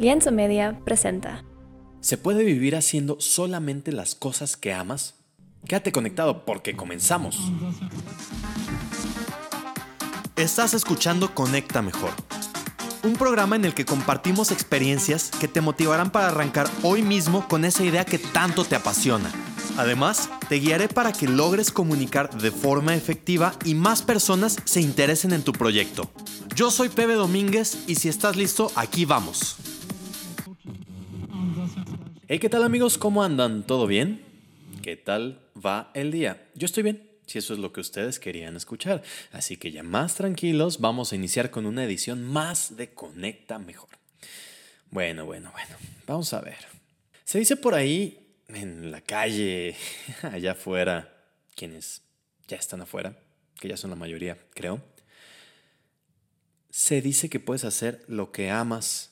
Lienzo Media presenta. ¿Se puede vivir haciendo solamente las cosas que amas? Quédate conectado porque comenzamos. Estás escuchando Conecta Mejor, un programa en el que compartimos experiencias que te motivarán para arrancar hoy mismo con esa idea que tanto te apasiona. Además, te guiaré para que logres comunicar de forma efectiva y más personas se interesen en tu proyecto. Yo soy Pepe Domínguez y si estás listo, aquí vamos. Hey, ¿qué tal amigos? ¿Cómo andan? ¿Todo bien? ¿Qué tal va el día? Yo estoy bien, si eso es lo que ustedes querían escuchar. Así que ya más tranquilos, vamos a iniciar con una edición más de Conecta Mejor. Bueno, bueno, bueno, vamos a ver. Se dice por ahí, en la calle, allá afuera, quienes ya están afuera, que ya son la mayoría, creo, se dice que puedes hacer lo que amas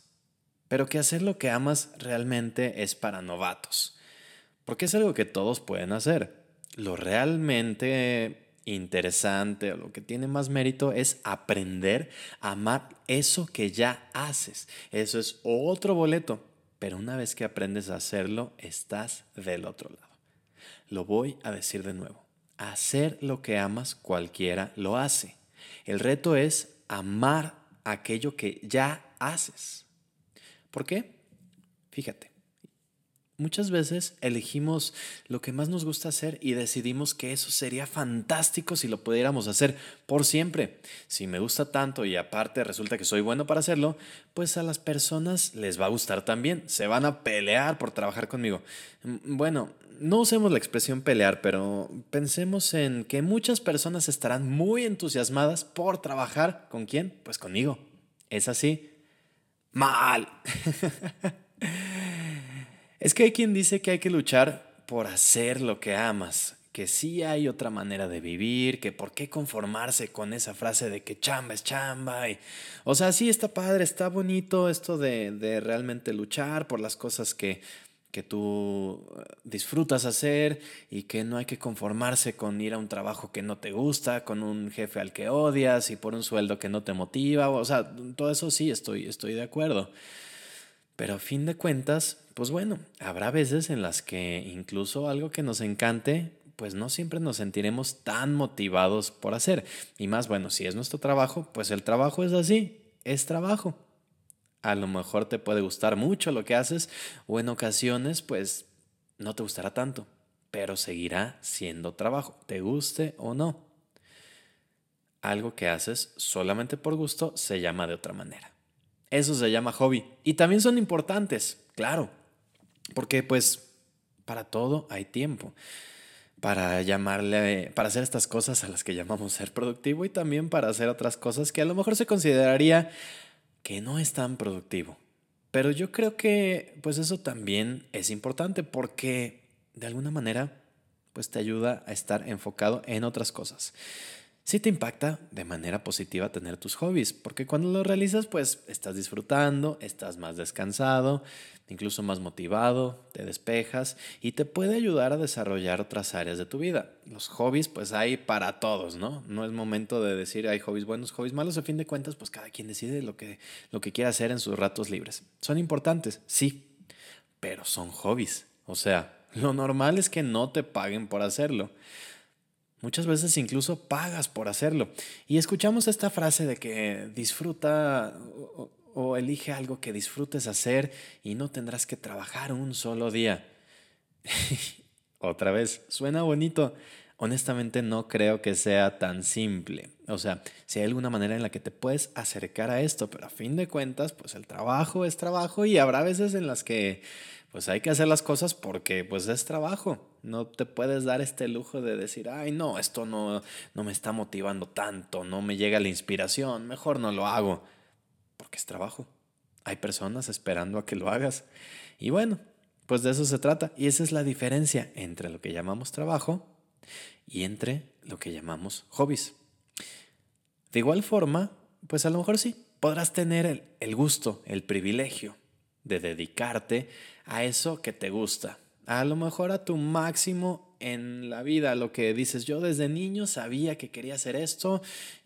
pero que hacer lo que amas realmente es para novatos, porque es algo que todos pueden hacer. Lo realmente interesante o lo que tiene más mérito es aprender a amar eso que ya haces. Eso es otro boleto, pero una vez que aprendes a hacerlo, estás del otro lado. Lo voy a decir de nuevo. Hacer lo que amas cualquiera lo hace. El reto es amar aquello que ya haces. ¿Por qué? Fíjate, muchas veces elegimos lo que más nos gusta hacer y decidimos que eso sería fantástico si lo pudiéramos hacer por siempre. Si me gusta tanto y aparte resulta que soy bueno para hacerlo, pues a las personas les va a gustar también. Se van a pelear por trabajar conmigo. Mm, bueno, no usemos la expresión pelear, pero pensemos en que muchas personas estarán muy entusiasmadas por trabajar con quién? Pues conmigo. ¿Es así? Mal. es que hay quien dice que hay que luchar por hacer lo que amas, que sí hay otra manera de vivir, que por qué conformarse con esa frase de que chamba es chamba. Y, o sea, sí está padre, está bonito esto de, de realmente luchar por las cosas que que tú eh, disfrutas hacer y que no hay que conformarse con ir a un trabajo que no te gusta, con un jefe al que odias y por un sueldo que no te motiva. O sea, todo eso sí, estoy, estoy de acuerdo. Pero a fin de cuentas, pues bueno, habrá veces en las que incluso algo que nos encante, pues no siempre nos sentiremos tan motivados por hacer. Y más, bueno, si es nuestro trabajo, pues el trabajo es así, es trabajo a lo mejor te puede gustar mucho lo que haces o en ocasiones pues no te gustará tanto, pero seguirá siendo trabajo, te guste o no. Algo que haces solamente por gusto se llama de otra manera. Eso se llama hobby. Y también son importantes, claro, porque pues para todo hay tiempo. Para llamarle, para hacer estas cosas a las que llamamos ser productivo y también para hacer otras cosas que a lo mejor se consideraría que no es tan productivo. Pero yo creo que pues eso también es importante porque de alguna manera pues te ayuda a estar enfocado en otras cosas sí te impacta de manera positiva tener tus hobbies, porque cuando lo realizas, pues estás disfrutando, estás más descansado, incluso más motivado, te despejas y te puede ayudar a desarrollar otras áreas de tu vida. Los hobbies, pues hay para todos, ¿no? No es momento de decir hay hobbies buenos, hobbies malos, a fin de cuentas, pues cada quien decide lo que, lo que quiere hacer en sus ratos libres. Son importantes, sí, pero son hobbies. O sea, lo normal es que no te paguen por hacerlo. Muchas veces incluso pagas por hacerlo. Y escuchamos esta frase de que disfruta o, elige algo que disfrutes hacer y no tendrás que trabajar un solo día. Otra vez, suena bonito. Honestamente no creo que sea tan simple. O sea, si hay alguna manera en la que te puedes acercar a esto, pero a fin de cuentas, pues el trabajo es trabajo y habrá veces en las que pues hay que hacer las cosas porque pues es trabajo. No te puedes dar este lujo de decir, ay, no, esto no, no me está motivando tanto, no me llega la inspiración, mejor no lo hago, porque es trabajo. Hay personas esperando a que lo hagas. Y bueno, pues de eso se trata. Y esa es la diferencia entre lo que llamamos trabajo y entre lo que llamamos hobbies. De igual forma, pues a lo mejor sí, podrás tener el, el gusto, el privilegio de dedicarte a eso que te gusta, a lo mejor a tu máximo en la vida, lo que dices, yo desde niño sabía que quería hacer esto,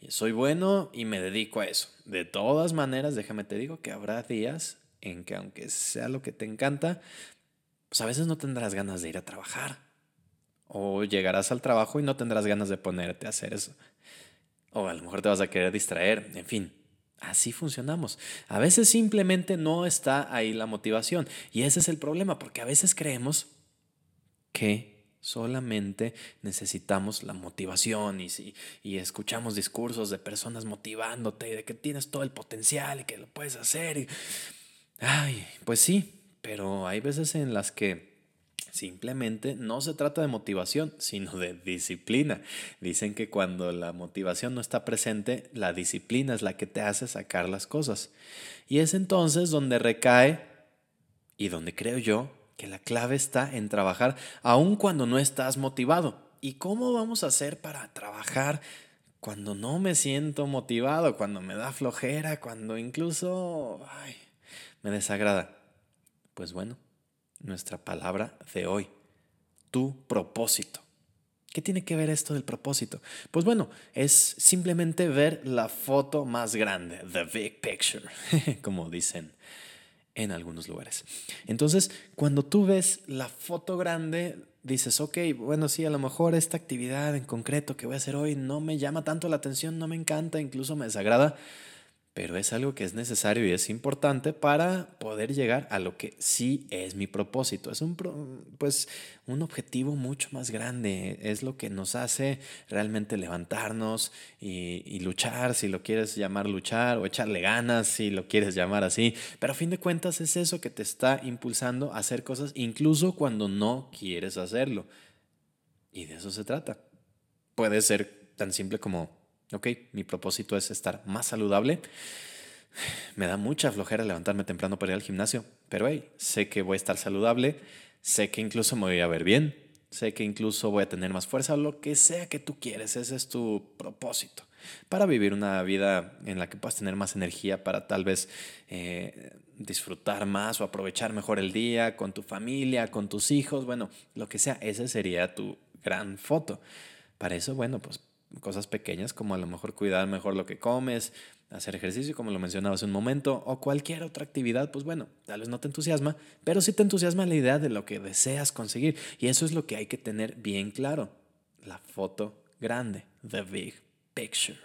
soy bueno y me dedico a eso. De todas maneras, déjame te digo que habrá días en que aunque sea lo que te encanta, pues a veces no tendrás ganas de ir a trabajar. O llegarás al trabajo y no tendrás ganas de ponerte a hacer eso. O a lo mejor te vas a querer distraer, en fin. Así funcionamos. A veces simplemente no está ahí la motivación. Y ese es el problema, porque a veces creemos que solamente necesitamos la motivación y, y escuchamos discursos de personas motivándote y de que tienes todo el potencial y que lo puedes hacer. Ay, pues sí, pero hay veces en las que Simplemente no se trata de motivación, sino de disciplina. Dicen que cuando la motivación no está presente, la disciplina es la que te hace sacar las cosas. Y es entonces donde recae y donde creo yo que la clave está en trabajar aun cuando no estás motivado. ¿Y cómo vamos a hacer para trabajar cuando no me siento motivado, cuando me da flojera, cuando incluso me desagrada? Pues bueno, nuestra palabra de hoy, tu propósito. ¿Qué tiene que ver esto del propósito? Pues bueno, es simplemente ver la foto más grande, the big picture, como dicen en algunos lugares. Entonces, cuando tú ves la foto grande, dices, ok, bueno, sí, a lo mejor esta actividad en concreto que voy a hacer hoy no me llama tanto la atención, no me encanta, incluso me desagrada, pero es algo que es necesario y es importante para poder llegar a lo que sí es mi propósito. Es un, pues, un objetivo mucho más grande, es lo que nos hace realmente levantarnos y, y, luchar, si lo quieres llamar luchar, o echarle ganas, si lo quieres llamar así, pero a fin de cuentas es eso que te está impulsando a hacer cosas incluso cuando no quieres hacerlo. Y de eso se trata. Puede ser tan simple como ok, mi propósito es estar más saludable. Me da mucha flojera levantarme temprano para ir al gimnasio, pero hey, sé que voy a estar saludable, sé que incluso me voy a ver bien, sé que incluso voy a tener más fuerza, lo que sea que tú quieres, ese es tu propósito. Para vivir una vida en la que puedas tener más energía, para tal vez eh, disfrutar más o aprovechar mejor el día con tu familia, con tus hijos, bueno, lo que sea, esa sería tu gran foto. Para eso, bueno, pues cosas pequeñas como a lo mejor cuidar mejor lo que comes, hacer ejercicio como lo mencionaba hace un momento, o cualquier otra actividad, pues bueno, tal vez no te entusiasma, pero sí te entusiasma la idea de lo que deseas conseguir. Y eso es lo que hay que tener bien claro, la foto grande, the big picture.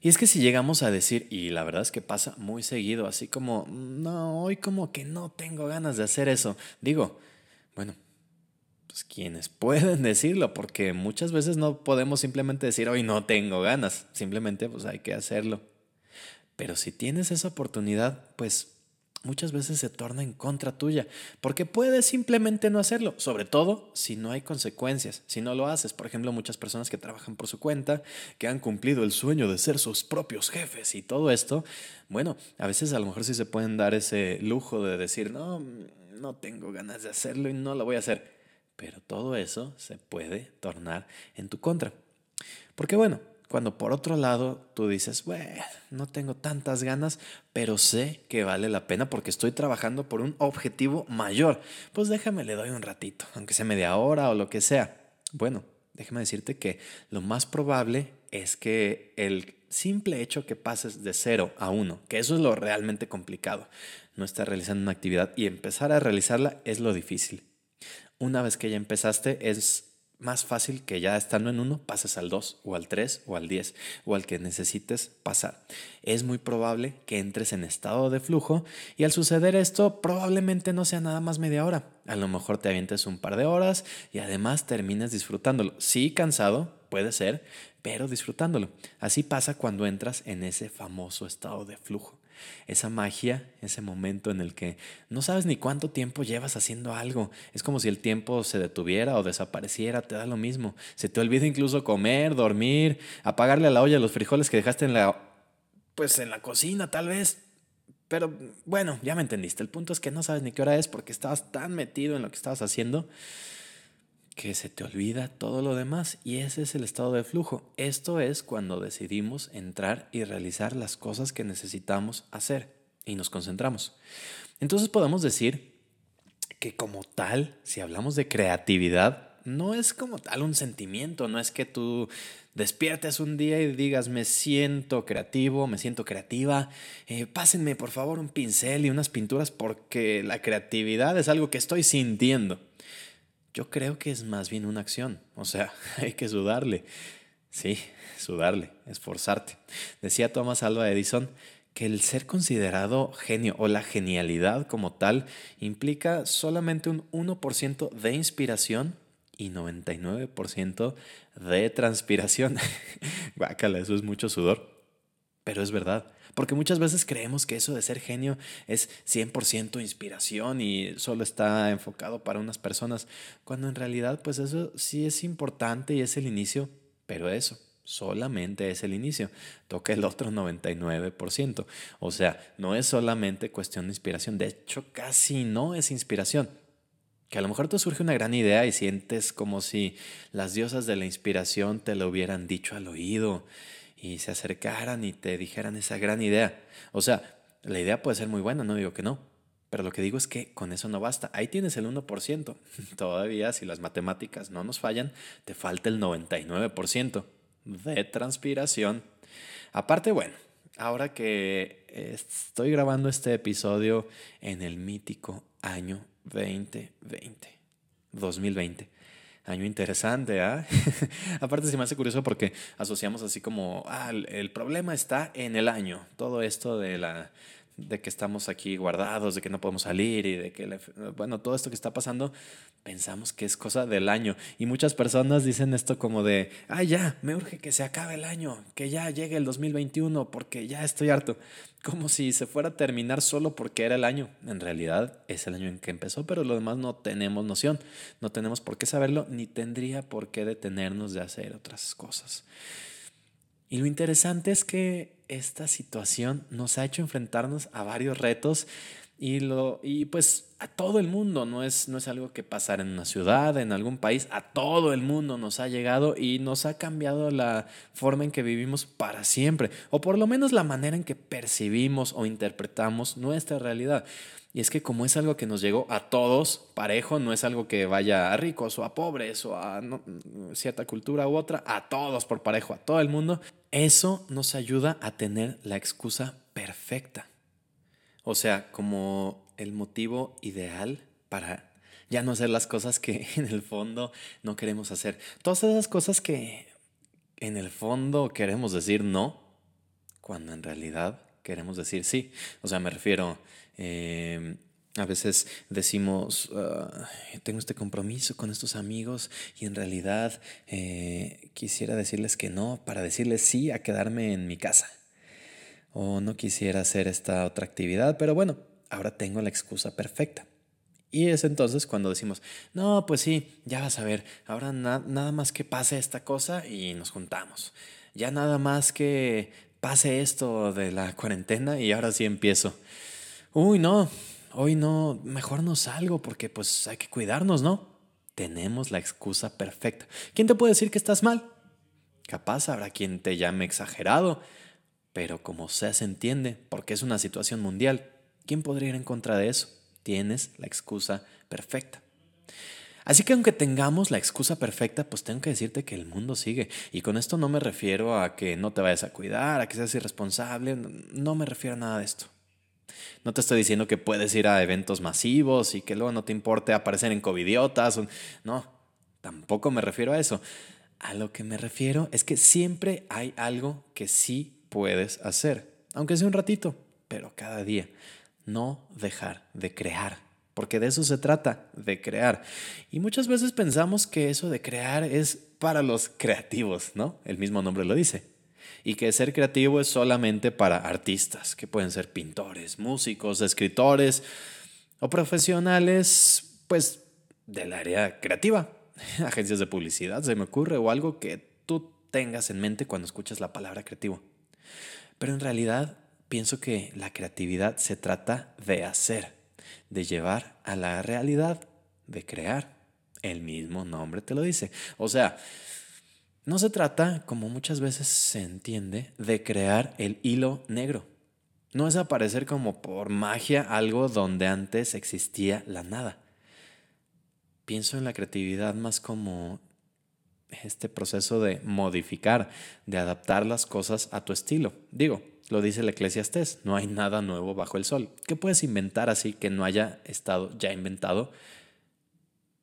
Y es que si llegamos a decir, y la verdad es que pasa muy seguido, así como, no, hoy como que no tengo ganas de hacer eso, digo, bueno, pues, quienes pueden decirlo, porque muchas veces no podemos simplemente decir, hoy no tengo ganas, simplemente pues hay que hacerlo. Pero si tienes esa oportunidad, pues muchas veces se torna en contra tuya, porque puedes simplemente no hacerlo, sobre todo si no hay consecuencias, si no lo haces. Por ejemplo, muchas personas que trabajan por su cuenta, que han cumplido el sueño de ser sus propios jefes y todo esto, bueno, a veces a lo mejor sí se pueden dar ese lujo de decir, no, no tengo ganas de hacerlo y no lo voy a hacer. Pero todo eso se puede tornar en tu contra. Porque bueno, cuando por otro lado tú dices, bueno, no tengo tantas ganas, pero sé que vale la pena porque estoy trabajando por un objetivo mayor, pues déjame le doy un ratito, aunque sea media hora o lo que sea. Bueno, déjame decirte que lo más probable es que el simple hecho que pases de cero a uno, que eso es lo realmente complicado, no estar realizando una actividad y empezar a realizarla es lo difícil una vez que ya empezaste, es más fácil que ya estando en uno pases al 2 o al 3 o al 10 o al que necesites pasar. Es muy probable que entres en estado de flujo y al suceder esto probablemente no sea nada más media hora. A lo mejor te avientes un par de horas y además termines disfrutándolo. Sí, cansado, puede ser, pero disfrutándolo. Así pasa cuando entras en ese famoso estado de flujo esa magia, ese momento en el que no sabes ni cuánto tiempo llevas haciendo algo. Es como si el tiempo se detuviera o desapareciera, te da lo mismo. Se te olvida incluso comer, dormir, apagarle a la olla los frijoles que dejaste en la pues en la cocina tal vez. Pero bueno, ya me entendiste. El punto es que no sabes ni qué hora es porque estabas tan metido en lo que estabas haciendo que se te olvida todo lo demás y ese es el estado de flujo. Esto es cuando decidimos entrar y realizar las cosas que necesitamos hacer y nos concentramos. Entonces podemos decir que como tal, si hablamos de creatividad, no es como tal un sentimiento, no es que tú despiertes un día y digas me siento creativo, me siento creativa, eh, pásenme por favor un pincel y unas pinturas porque la creatividad es algo que estoy sintiendo. Yo creo que es más bien una acción, o sea, hay que sudarle. Sí, sudarle, esforzarte. Decía Thomas Alva Edison que el ser considerado genio o la genialidad como tal implica solamente un 1% de inspiración y 99% de transpiración. Bácala, eso es mucho sudor. Pero es verdad, porque muchas veces creemos que eso de ser genio es 100% inspiración y solo está enfocado para unas personas, cuando en realidad pues eso sí es importante y es el inicio, pero eso solamente es el inicio, toca el otro 99%. O sea, no es solamente cuestión de inspiración, de hecho casi no es inspiración. Que a lo mejor te surge una gran idea y sientes como si las diosas de la inspiración te lo hubieran dicho al oído y se acercaran y te dijeran esa gran idea. O sea, la idea puede ser muy buena, no digo que no, pero lo que digo es que con eso no basta. Ahí tienes el 1%. Todavía, si las matemáticas no nos fallan, te falta el 99% de transpiración. Aparte, bueno, ahora que estoy grabando este episodio en el mítico año 2020, 2020. Año interesante, ¿ah? Aparte se me hace curioso porque asociamos así como, ah, el problema está en el año. Todo esto de la de que estamos aquí guardados, de que no podemos salir y de que, bueno, todo esto que está pasando, pensamos que es cosa del año. Y muchas personas dicen esto como de, ah, ya, me urge que se acabe el año, que ya llegue el 2021 porque ya estoy harto. Como si se fuera a terminar solo porque era el año. En realidad es el año en que empezó, pero lo demás no tenemos noción, no tenemos por qué saberlo, ni tendría por qué detenernos de hacer otras cosas. Y lo interesante es que esta situación nos ha hecho enfrentarnos a varios retos y, lo, y pues a todo el mundo, no es, no es algo que pasar en una ciudad, en algún país, a todo el mundo nos ha llegado y nos ha cambiado la forma en que vivimos para siempre, o por lo menos la manera en que percibimos o interpretamos nuestra realidad. Y es que como es algo que nos llegó a todos parejo, no es algo que vaya a ricos o a pobres o a cierta cultura u otra, a todos por parejo, a todo el mundo, eso nos ayuda a tener la excusa perfecta. O sea, como el motivo ideal para ya no hacer las cosas que en el fondo no queremos hacer. Todas esas cosas que en el fondo queremos decir no, cuando en realidad queremos decir sí. O sea, me refiero, eh, a veces decimos, ah, tengo este compromiso con estos amigos y en realidad eh, quisiera decirles que no para decirles sí a quedarme en mi casa. O no quisiera hacer esta otra actividad, pero bueno, ahora tengo la excusa perfecta. Y es entonces cuando decimos, no, pues sí, ya vas a ver, ahora nada más que pase esta cosa y nos juntamos. Ya nada más que pase esto de la cuarentena y ahora sí empiezo. Uy, no, hoy no, mejor no salgo porque pues hay que cuidarnos, ¿no? Tenemos la excusa perfecta. ¿Quién te puede decir que estás mal? Capaz habrá quien te llame exagerado, pero como sea se entiende, porque es una situación mundial. ¿Quién podría ir en contra de eso? Tienes la excusa perfecta. Así que aunque tengamos la excusa perfecta, pues tengo que decirte que el mundo sigue. Y con esto no me refiero a que no te vayas a cuidar, a que seas irresponsable, no me refiero a nada de esto. No te estoy diciendo que puedes ir a eventos masivos y que luego no te importe aparecer en covidiotas. No, tampoco me refiero a eso. A lo que me refiero es que siempre hay algo que sí puedes hacer, aunque sea un ratito, pero cada día. No dejar de crear porque de eso se trata, de crear. Y muchas veces pensamos que eso de crear es para los creativos, ¿no? El mismo nombre lo dice. Y que ser creativo es solamente para artistas, que pueden ser pintores, músicos, escritores o profesionales, pues, del área creativa. Agencias de publicidad, se me ocurre, o algo que tú tengas en mente cuando escuchas la palabra creativo. Pero en realidad pienso que la creatividad se trata de hacer de llevar a la realidad, de crear. El mismo nombre te lo dice. O sea, no se trata, como muchas veces se entiende, de crear el hilo negro. No es aparecer como por magia algo donde antes existía la nada. pienso en la creatividad más como este proceso de modificar, de adaptar las cosas a tu estilo. Digo, lo dice el Eclesiastés, no hay nada nuevo bajo el sol. ¿Qué puedes inventar así que no haya estado ya inventado?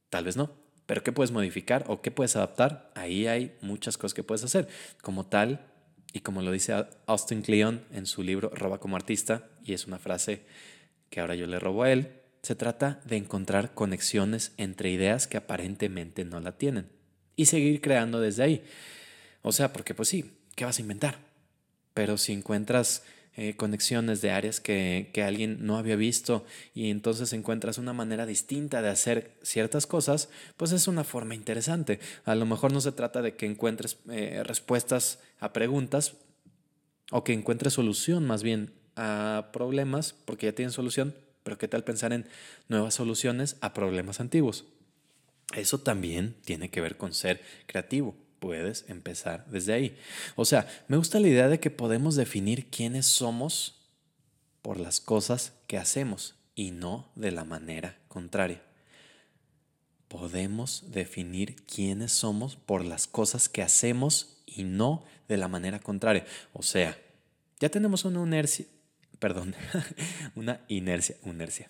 Tal vez no, pero ¿qué puedes modificar o qué puedes adaptar? Ahí hay muchas cosas que puedes hacer. Como tal, y como lo dice Austin Kleon en su libro Roba como artista, y es una frase que ahora yo le robo a él, se trata de encontrar conexiones entre ideas que aparentemente no la tienen y seguir creando desde ahí. O sea, porque pues sí, ¿qué vas a inventar? Pero si encuentras eh, conexiones de áreas que, que, alguien no había visto y entonces encuentras una manera distinta de hacer ciertas cosas, pues es una forma interesante. A lo mejor no se trata de que encuentres eh, respuestas a preguntas o que encuentres solución más bien a problemas porque ya tienen solución, pero ¿qué tal pensar en nuevas soluciones a problemas antiguos? Eso también tiene que ver con ser creativo. Puedes empezar desde ahí. O sea, me gusta la idea de que podemos definir quiénes somos por las cosas que hacemos y no de la manera contraria. Podemos definir quiénes somos por las cosas que hacemos y no de la manera contraria. O sea, ya tenemos una inercia, perdón, una inercia, inercia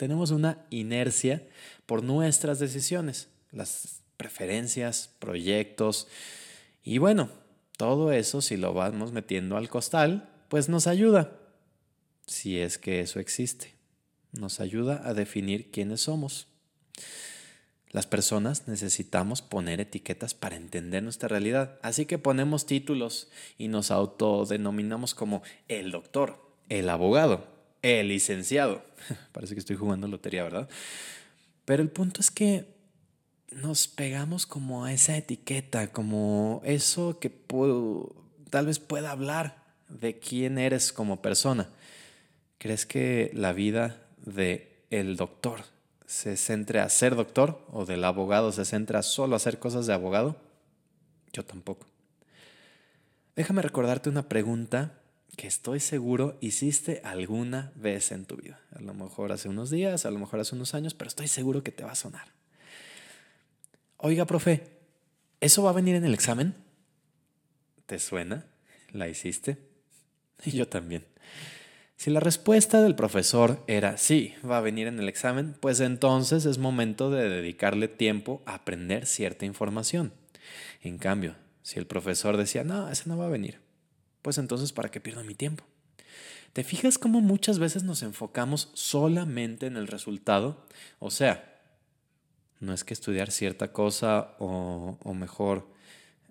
tenemos una inercia por nuestras decisiones, las preferencias, proyectos. Y bueno, todo eso si lo vamos metiendo al costal, pues nos ayuda, si es que eso existe. Nos ayuda a definir quiénes somos. Las personas necesitamos poner etiquetas para entender nuestra realidad, así que ponemos títulos y nos autodenominamos como el doctor, el abogado, el licenciado. Parece que estoy jugando lotería, ¿verdad? Pero el punto es que nos pegamos como a esa etiqueta, como eso que tal vez pueda hablar de quién eres como persona. ¿Crees que la vida de el doctor se centre a ser doctor o del abogado se centra solo a hacer cosas de abogado? Yo tampoco. Déjame recordarte una pregunta que estoy seguro hiciste alguna vez en tu vida. A lo mejor hace unos días, a lo mejor hace unos años, pero estoy seguro que te va a sonar. Oiga, profe, ¿eso va a venir en el examen? ¿Te suena? ¿La hiciste? Y yo también. Si la respuesta del profesor era sí, va a venir en el examen, pues entonces es momento de dedicarle tiempo a aprender cierta información. En cambio, si el profesor decía, no, ese no va a venir, pues entonces ¿para qué pierdo mi tiempo? ¿Te fijas cómo muchas veces nos enfocamos solamente en el resultado? O sea, no es que estudiar cierta cosa o, o mejor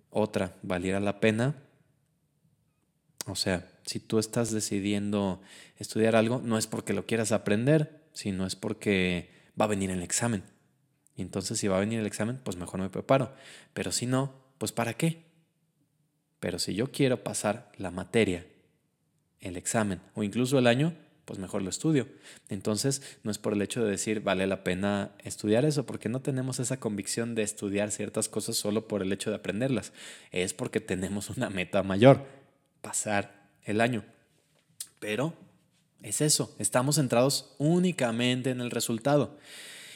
otra valiera la pena. O sea, si tú estás decidiendo estudiar algo, no es porque lo quieras aprender, sino es porque va a venir el examen. Y entonces si va a venir el examen, pues mejor me preparo. Pero si no, pues ¿para qué? Pero si yo quiero pasar la materia, el examen o incluso el año, pues mejor lo estudio. Entonces, no es por el hecho de decir vale la pena estudiar eso, porque no tenemos esa convicción de estudiar ciertas cosas solo por el hecho de aprenderlas. Es porque tenemos una meta mayor, pasar el año. Pero es eso, estamos centrados únicamente en el resultado.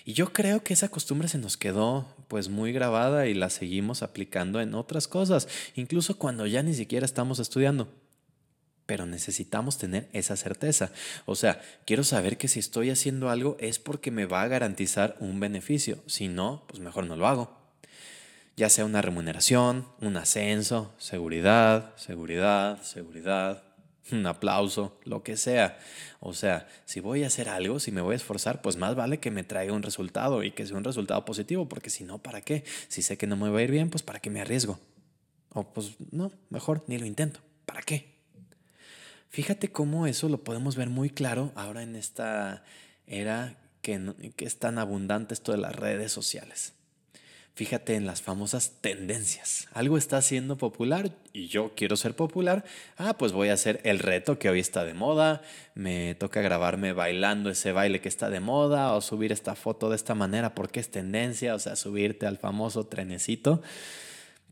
Y yo creo que esa costumbre se nos quedó pues muy grabada y la seguimos aplicando en otras cosas, incluso cuando ya ni siquiera estamos estudiando. Pero necesitamos tener esa certeza. O sea, quiero saber que si estoy haciendo algo es porque me va a garantizar un beneficio. Si no, pues mejor no lo hago. Ya sea una remuneración, un ascenso, seguridad, seguridad, seguridad, un aplauso, lo que sea. O sea, si voy a hacer algo, si me voy a esforzar, pues más vale que me traiga un resultado y que sea un resultado positivo, porque si no, ¿para qué? Si sé que no me va a ir bien, pues ¿para qué me arriesgo? O pues no, mejor ni lo intento. ¿Para qué? Fíjate cómo eso lo podemos ver muy claro ahora en esta era que, es tan abundante esto de las redes sociales. Fíjate en las famosas tendencias. Algo está siendo popular y yo quiero ser popular. Ah, pues voy a hacer el reto que hoy está de moda. Me toca grabarme bailando ese baile que está de moda o subir esta foto de esta manera porque es tendencia, o sea, subirte al famoso trenecito.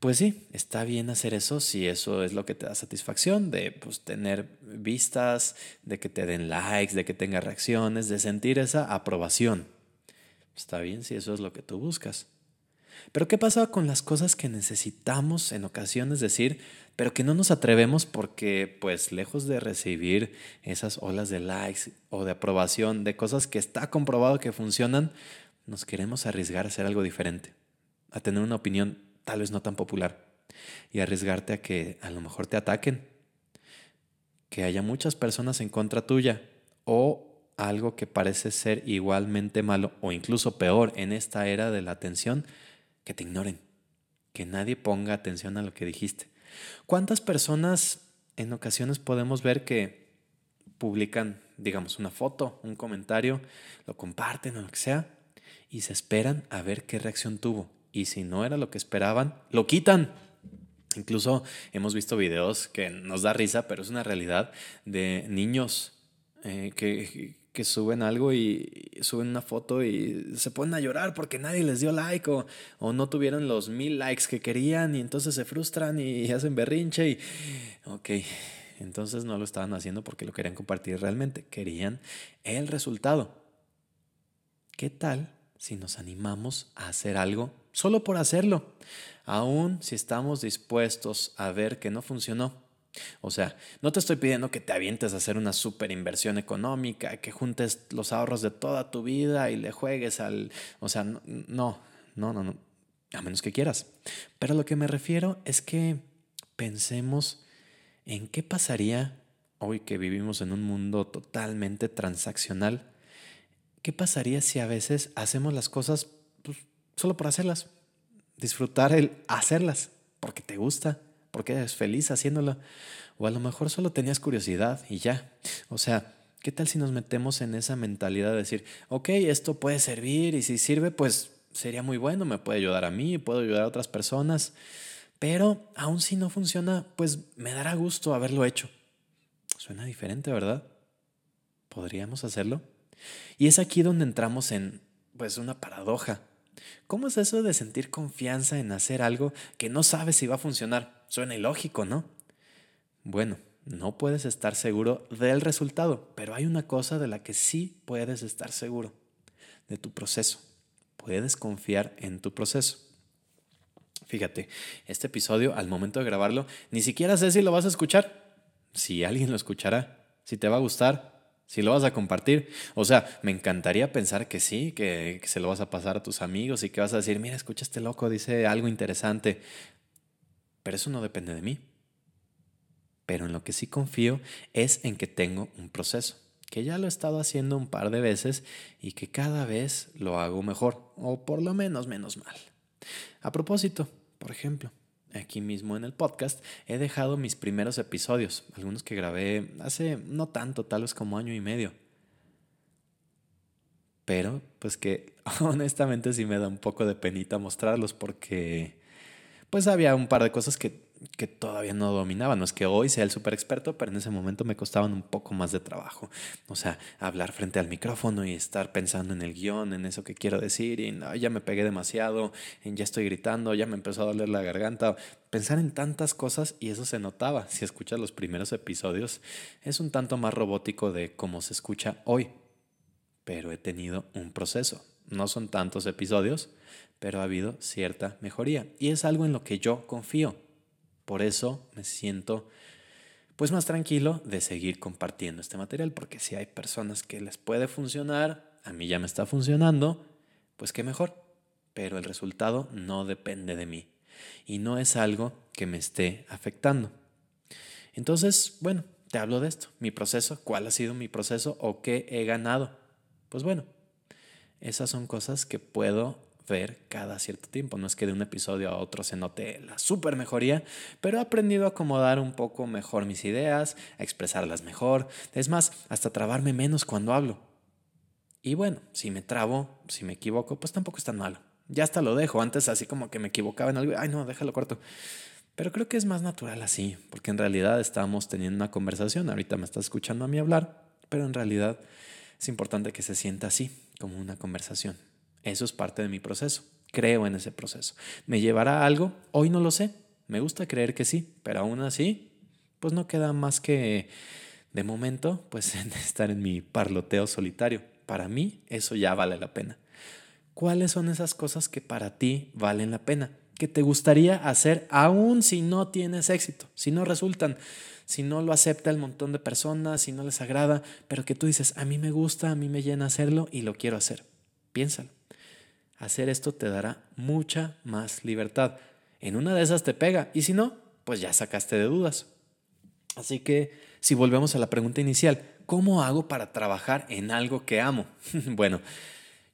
Pues sí, está bien hacer eso si eso es lo que te da satisfacción, de pues, tener vistas, de que te den likes, de que tenga reacciones, de sentir esa aprobación. Está bien si eso es lo que tú buscas. Pero ¿qué pasa con las cosas que necesitamos en ocasiones decir, pero que no nos atrevemos porque, pues, lejos de recibir esas olas de likes o de aprobación de cosas que está comprobado que funcionan, nos queremos arriesgar a hacer algo diferente, a tener una opinión tal vez no tan popular y arriesgarte a que a lo mejor te ataquen, que haya muchas personas en contra tuya o algo que parece ser igualmente malo o incluso peor en esta era de la atención, que te ignoren, que nadie ponga atención a lo que dijiste. ¿Cuántas personas en ocasiones podemos ver que publican, digamos, una foto, un comentario, lo comparten o lo que sea, y se esperan a ver qué reacción tuvo? Y si no era lo que esperaban, lo quitan. Incluso hemos visto videos que nos da risa, pero es una realidad de niños eh, que, que suben algo y suben una foto y se ponen a llorar porque nadie les dio like o, o, no tuvieron los mil likes que querían y entonces se frustran y hacen berrinche y ok, entonces no lo estaban haciendo porque lo querían compartir realmente, querían el resultado. ¿Qué tal si nos animamos a hacer algo solo por hacerlo? Aún si estamos dispuestos a ver que no funcionó o sea, no te estoy pidiendo que te avientes a hacer una super inversión económica, que juntes los ahorros de toda tu vida y le juegues al... O sea, no, no, no, no, a menos que quieras. Pero lo que me refiero es que pensemos en qué pasaría hoy que vivimos en un mundo totalmente transaccional. ¿Qué pasaría si a veces hacemos las cosas pues, solo por hacerlas? Disfrutar el hacerlas porque te gusta porque eres feliz haciéndolo. O a lo mejor solo tenías curiosidad y ya. O sea, ¿qué tal si nos metemos en esa mentalidad de decir, ok, esto puede servir y si sirve, pues sería muy bueno, me puede ayudar a mí, puedo ayudar a otras personas. Pero aún si no funciona, pues me dará gusto haberlo hecho. Suena diferente, ¿verdad? ¿Podríamos hacerlo? Y es aquí donde entramos en, pues, una paradoja. ¿Cómo es eso de sentir confianza en hacer algo que no sabes si va a funcionar? Suena ilógico, ¿no? Bueno, no puedes estar seguro del resultado, pero hay una cosa de la que sí puedes estar seguro, de tu proceso. Puedes confiar en tu proceso. Fíjate, este episodio, al momento de grabarlo, ni siquiera sé si lo vas a escuchar, si alguien lo escuchará, si te va a gustar, si lo vas a compartir. O sea, me encantaría pensar que sí, que, se lo vas a pasar a tus amigos y que vas a decir, mira, escucha este loco, dice algo interesante. Pero eso no depende de mí. Pero en lo que sí confío es en que tengo un proceso, que ya lo he estado haciendo un par de veces y que cada vez lo hago mejor, o por lo menos menos mal. A propósito, por ejemplo, aquí mismo en el podcast, he dejado mis primeros episodios, algunos que grabé hace no tanto, tal vez como año y medio. Pero, pues que honestamente sí me da un poco de penita mostrarlos porque, pues había un par de cosas que que todavía no dominaba. No es que hoy sea el súper experto, pero en ese momento me costaban un poco más de trabajo. O sea, hablar frente al micrófono y estar pensando en el guion, en eso que quiero decir, y ya me pegué demasiado, ya estoy gritando, ya me empezó a doler la garganta. Pensar en tantas cosas y eso se notaba. Si escuchas los primeros episodios, es un tanto más robótico de cómo se escucha hoy. Pero he tenido un proceso. No son tantos episodios, pero ha habido cierta mejoría. Y es algo en lo que yo confío por eso me siento pues más tranquilo de seguir compartiendo este material, porque si hay personas que les puede funcionar, a mí ya me está funcionando, pues qué mejor. Pero el resultado no depende de mí y no es algo que me esté afectando. Entonces, bueno, te hablo de esto, mi proceso, cuál ha sido mi proceso o qué he ganado. Pues bueno, esas son cosas que puedo ver cada cierto tiempo. No es que de un episodio a otro se note la super mejoría, pero he aprendido a acomodar un poco mejor mis ideas, a expresarlas mejor. Es más, hasta trabarme menos cuando hablo. Y bueno, si me trabo, si me equivoco, pues tampoco es tan malo. Ya hasta lo dejo. Antes así como que me equivocaba en algo, ay no, déjalo corto. Pero creo que es más natural así, porque en realidad estamos teniendo una conversación. Ahorita me estás escuchando a mí hablar, pero en realidad es importante que se sienta así, como una conversación. Eso es parte de mi proceso. Creo en ese proceso. ¿Me llevará a algo? Hoy no lo sé. Me gusta creer que sí, pero aún así, pues no queda más que, de momento, pues estar en mi parloteo solitario. Para mí eso ya vale la pena. ¿Cuáles son esas cosas que para ti valen la pena? Que te gustaría hacer aún si no tienes éxito, si no resultan, si no lo acepta el montón de personas, si no les agrada, pero que tú dices, a mí me gusta, a mí me llena hacerlo y lo quiero hacer. Piénsalo. Hacer esto te dará mucha más libertad. En una de esas te pega y si no, pues ya sacaste de dudas. Así que si volvemos a la pregunta inicial, ¿cómo hago para trabajar en algo que amo? bueno,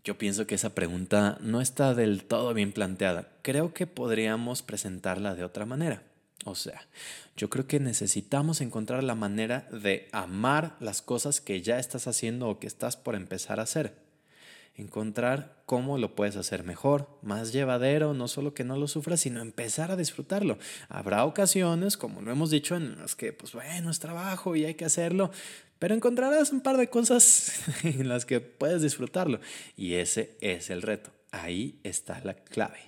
yo pienso que esa pregunta no está del todo bien planteada. Creo que podríamos presentarla de otra manera. O sea, yo creo que necesitamos encontrar la manera de amar las cosas que ya estás haciendo o que estás por empezar a hacer encontrar cómo lo puedes hacer mejor, más llevadero, no solo que no lo sufras, sino empezar a disfrutarlo. Habrá ocasiones, como lo hemos dicho, en las que, pues bueno, es trabajo y hay que hacerlo, pero encontrarás un par de cosas en las que puedes disfrutarlo. Y ese es el reto. Ahí está la clave.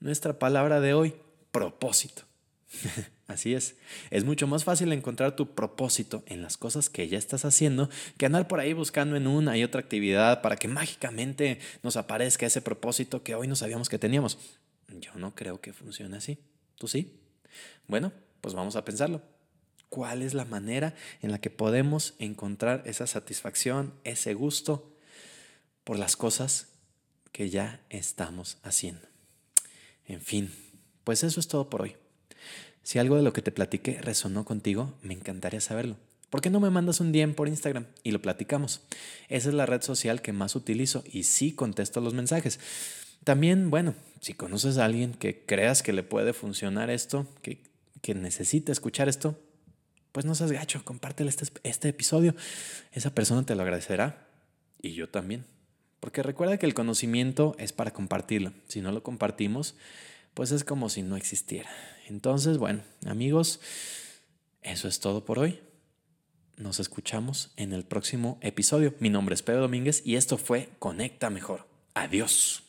Nuestra palabra de hoy, propósito. Así es. Es mucho más fácil encontrar tu propósito en las cosas que ya estás haciendo que andar por ahí buscando en una y otra actividad para que mágicamente nos aparezca ese propósito que hoy no sabíamos que teníamos. Yo no creo que funcione así. ¿Tú sí? Bueno, pues vamos a pensarlo. ¿Cuál es la manera en la que podemos encontrar esa satisfacción, ese gusto por las cosas que ya estamos haciendo? En fin, pues eso es todo por hoy. Si algo de lo que te platiqué resonó contigo, me encantaría saberlo. ¿Por qué no me mandas un DM por Instagram y lo platicamos? Esa es la red social que más utilizo y sí contesto los mensajes. También, bueno, si conoces a alguien que creas que le puede funcionar esto, que, que necesita escuchar esto, pues no seas gacho, compártele este, este episodio. Esa persona te lo agradecerá y yo también. Porque recuerda que el conocimiento es para compartirlo. Si no lo compartimos, pues es como si no existiera. Entonces, bueno, amigos, eso es todo por hoy. Nos escuchamos en el próximo episodio. Mi nombre es Pedro Domínguez y esto fue Conecta Mejor. Adiós.